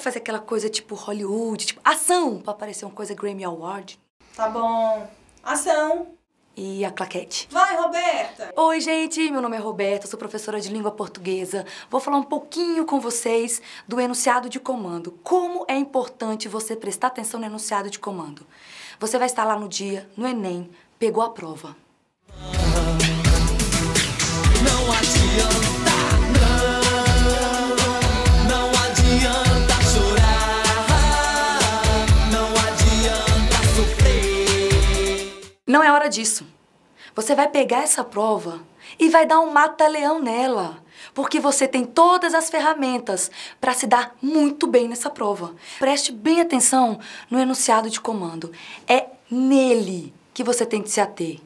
fazer aquela coisa tipo Hollywood, tipo ação, pra parecer uma coisa Grammy Award. Tá bom. Ação. E a claquete. Vai, Roberta. Oi, gente, meu nome é Roberta, sou professora de língua portuguesa. Vou falar um pouquinho com vocês do enunciado de comando. Como é importante você prestar atenção no enunciado de comando. Você vai estar lá no dia, no Enem, pegou a prova. Não é hora disso. Você vai pegar essa prova e vai dar um mata-leão nela, porque você tem todas as ferramentas para se dar muito bem nessa prova. Preste bem atenção no enunciado de comando. É nele que você tem que se ater.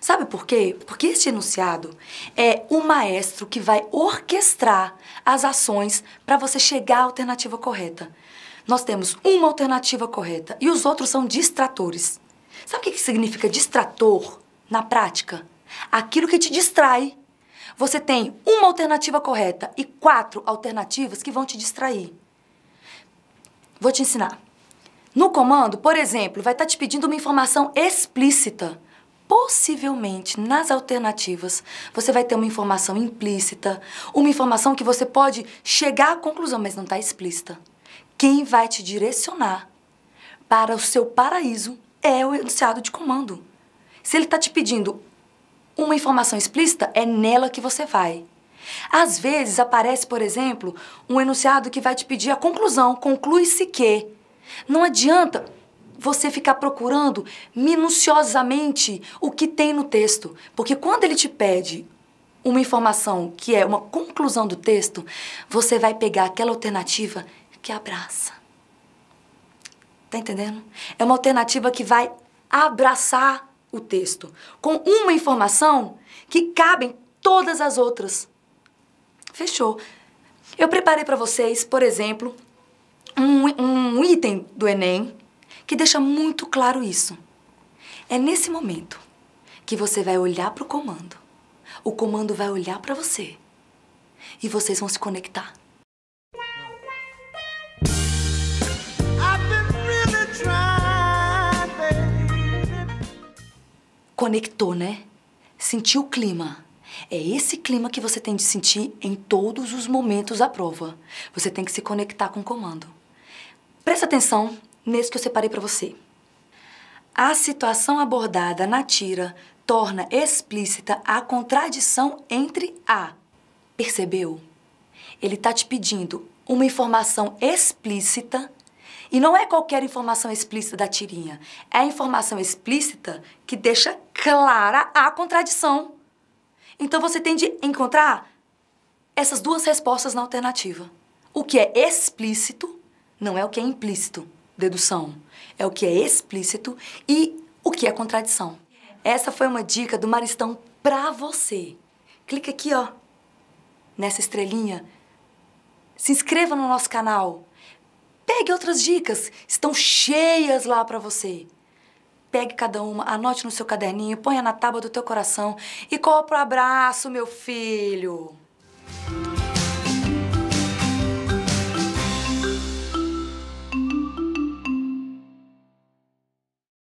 Sabe por quê? Porque este enunciado é o maestro que vai orquestrar as ações para você chegar à alternativa correta. Nós temos uma alternativa correta e os outros são distratores. Sabe o que significa distrator na prática? Aquilo que te distrai. Você tem uma alternativa correta e quatro alternativas que vão te distrair. Vou te ensinar. No comando, por exemplo, vai estar te pedindo uma informação explícita. Possivelmente, nas alternativas, você vai ter uma informação implícita, uma informação que você pode chegar à conclusão, mas não está explícita. Quem vai te direcionar para o seu paraíso é o enunciado de comando. Se ele está te pedindo uma informação explícita, é nela que você vai. Às vezes aparece, por exemplo, um enunciado que vai te pedir a conclusão, conclui-se que. Não adianta você ficar procurando minuciosamente o que tem no texto, porque quando ele te pede uma informação que é uma conclusão do texto, você vai pegar aquela alternativa que abraça. Tá entendendo? É uma alternativa que vai abraçar o texto com uma informação que cabem todas as outras. Fechou. Eu preparei para vocês, por exemplo, um, um item do Enem que deixa muito claro isso. É nesse momento que você vai olhar para o comando. O comando vai olhar para você. E vocês vão se conectar. Conectou, né? Sentiu o clima. É esse clima que você tem de sentir em todos os momentos da prova. Você tem que se conectar com o comando. Presta atenção nesse que eu separei para você. A situação abordada na tira torna explícita a contradição entre a. Percebeu? Ele tá te pedindo uma informação explícita e não é qualquer informação explícita da tirinha. É a informação explícita que deixa clara a contradição. Então você tem de encontrar essas duas respostas na alternativa. O que é explícito não é o que é implícito, dedução. É o que é explícito e o que é contradição. Essa foi uma dica do Maristão pra você. Clica aqui, ó, nessa estrelinha. Se inscreva no nosso canal. Pegue outras dicas, estão cheias lá pra você. Pegue cada uma, anote no seu caderninho, ponha na tábua do teu coração e corra pro abraço, meu filho.